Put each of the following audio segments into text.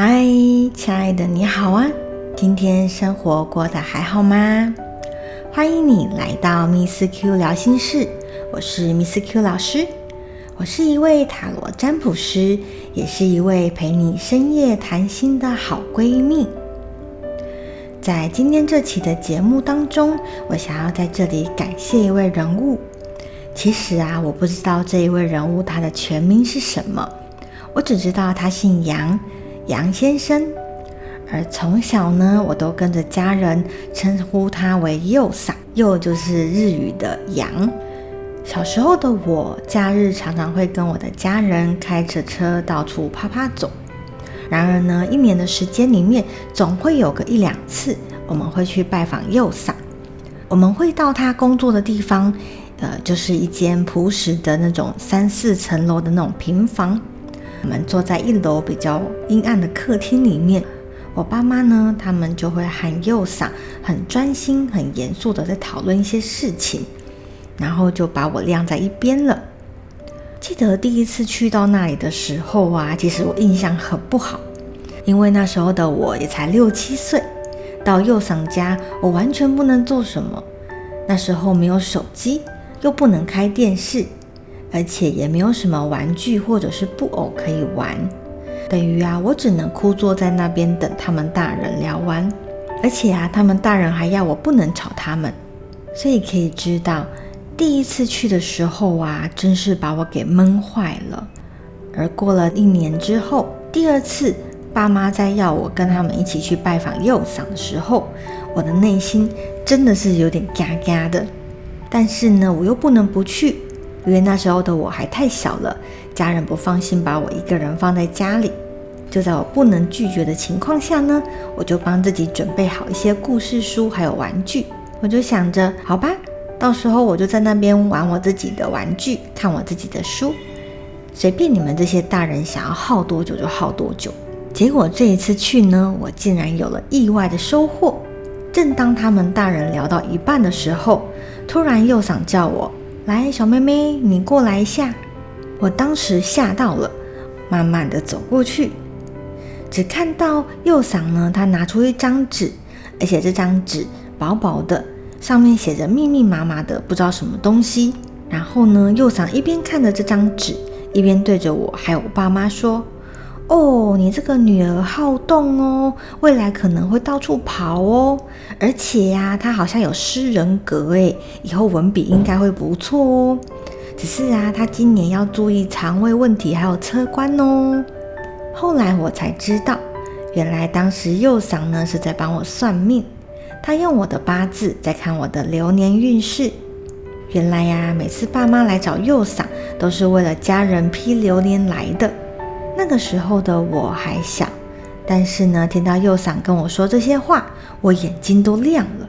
嗨，亲爱的，你好啊！今天生活过得还好吗？欢迎你来到 Miss Q 聊心事，我是 Miss Q 老师。我是一位塔罗占卜师，也是一位陪你深夜谈心的好闺蜜。在今天这期的节目当中，我想要在这里感谢一位人物。其实啊，我不知道这一位人物他的全名是什么，我只知道他姓杨。杨先生，而从小呢，我都跟着家人称呼他为右嗓，右就是日语的杨。小时候的我，假日常常会跟我的家人开着车到处啪啪走。然而呢，一年的时间里面，总会有个一两次，我们会去拜访右嗓。我们会到他工作的地方，呃，就是一间朴实的那种三四层楼的那种平房。我们坐在一楼比较阴暗的客厅里面，我爸妈呢，他们就会喊右嗓，很专心、很严肃的在讨论一些事情，然后就把我晾在一边了。记得第一次去到那里的时候啊，其实我印象很不好，因为那时候的我也才六七岁，到右嗓家，我完全不能做什么。那时候没有手机，又不能开电视。而且也没有什么玩具或者是布偶可以玩，等于啊，我只能枯坐在那边等他们大人聊完。而且啊，他们大人还要我不能吵他们，所以可以知道，第一次去的时候啊，真是把我给闷坏了。而过了一年之后，第二次爸妈在要我跟他们一起去拜访幼嗓的时候，我的内心真的是有点嘎嘎的。但是呢，我又不能不去。因为那时候的我还太小了，家人不放心把我一个人放在家里。就在我不能拒绝的情况下呢，我就帮自己准备好一些故事书还有玩具。我就想着，好吧，到时候我就在那边玩我自己的玩具，看我自己的书，随便你们这些大人想要耗多久就耗多久。结果这一次去呢，我竟然有了意外的收获。正当他们大人聊到一半的时候，突然右嗓叫我。来，小妹妹，你过来一下。我当时吓到了，慢慢的走过去，只看到右嗓呢，他拿出一张纸，而且这张纸薄薄的，上面写着密密麻麻的不知道什么东西。然后呢，右嗓一边看着这张纸，一边对着我还有我爸妈说。哦，你这个女儿好动哦，未来可能会到处跑哦，而且呀，她好像有诗人格诶，以后文笔应该会不错哦。只是啊，她今年要注意肠胃问题，还有车关哦。后来我才知道，原来当时右嗓呢是在帮我算命，他用我的八字在看我的流年运势。原来呀，每次爸妈来找右嗓，都是为了家人批流年来的。那个时候的我还小，但是呢，听到右嗓跟我说这些话，我眼睛都亮了。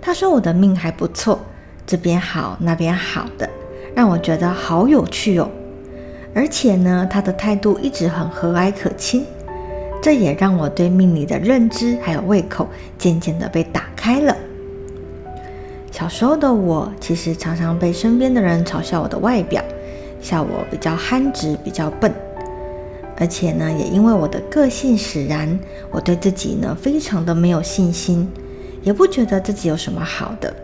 他说我的命还不错，这边好那边好的，让我觉得好有趣哦。而且呢，他的态度一直很和蔼可亲，这也让我对命理的认知还有胃口渐渐的被打开了。小时候的我，其实常常被身边的人嘲笑我的外表，笑我比较憨直，比较笨。而且呢，也因为我的个性使然，我对自己呢非常的没有信心，也不觉得自己有什么好的。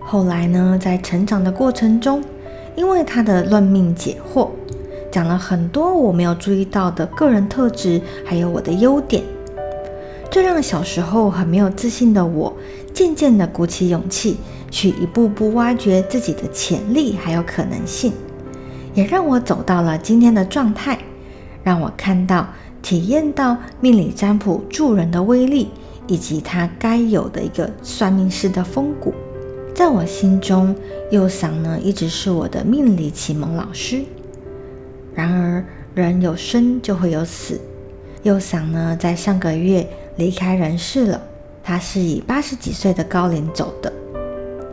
后来呢，在成长的过程中，因为他的论命解惑，讲了很多我没有注意到的个人特质，还有我的优点，这让小时候很没有自信的我，渐渐的鼓起勇气，去一步步挖掘自己的潜力还有可能性，也让我走到了今天的状态。让我看到、体验到命理占卜助人的威力，以及它该有的一个算命师的风骨。在我心中，右嗓呢一直是我的命理启蒙老师。然而，人有生就会有死，右嗓呢在上个月离开人世了。他是以八十几岁的高龄走的。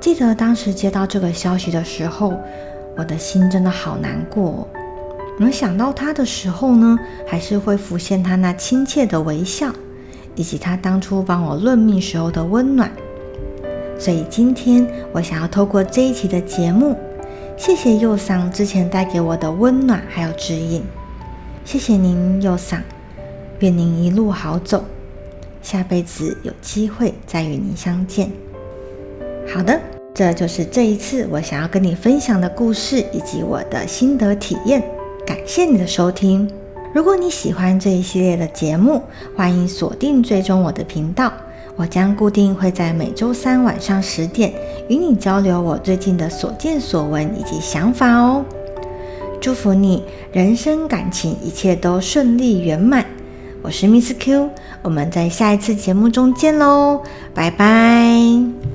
记得当时接到这个消息的时候，我的心真的好难过。能想到他的时候呢，还是会浮现他那亲切的微笑，以及他当初帮我论命时候的温暖。所以今天我想要透过这一期的节目，谢谢右桑之前带给我的温暖还有指引。谢谢您，右桑。愿您一路好走，下辈子有机会再与您相见。好的，这就是这一次我想要跟你分享的故事以及我的心得体验。感谢你的收听。如果你喜欢这一系列的节目，欢迎锁定追踪我的频道。我将固定会在每周三晚上十点与你交流我最近的所见所闻以及想法哦。祝福你人生感情一切都顺利圆满。我是 Miss Q，我们在下一次节目中见喽，拜拜。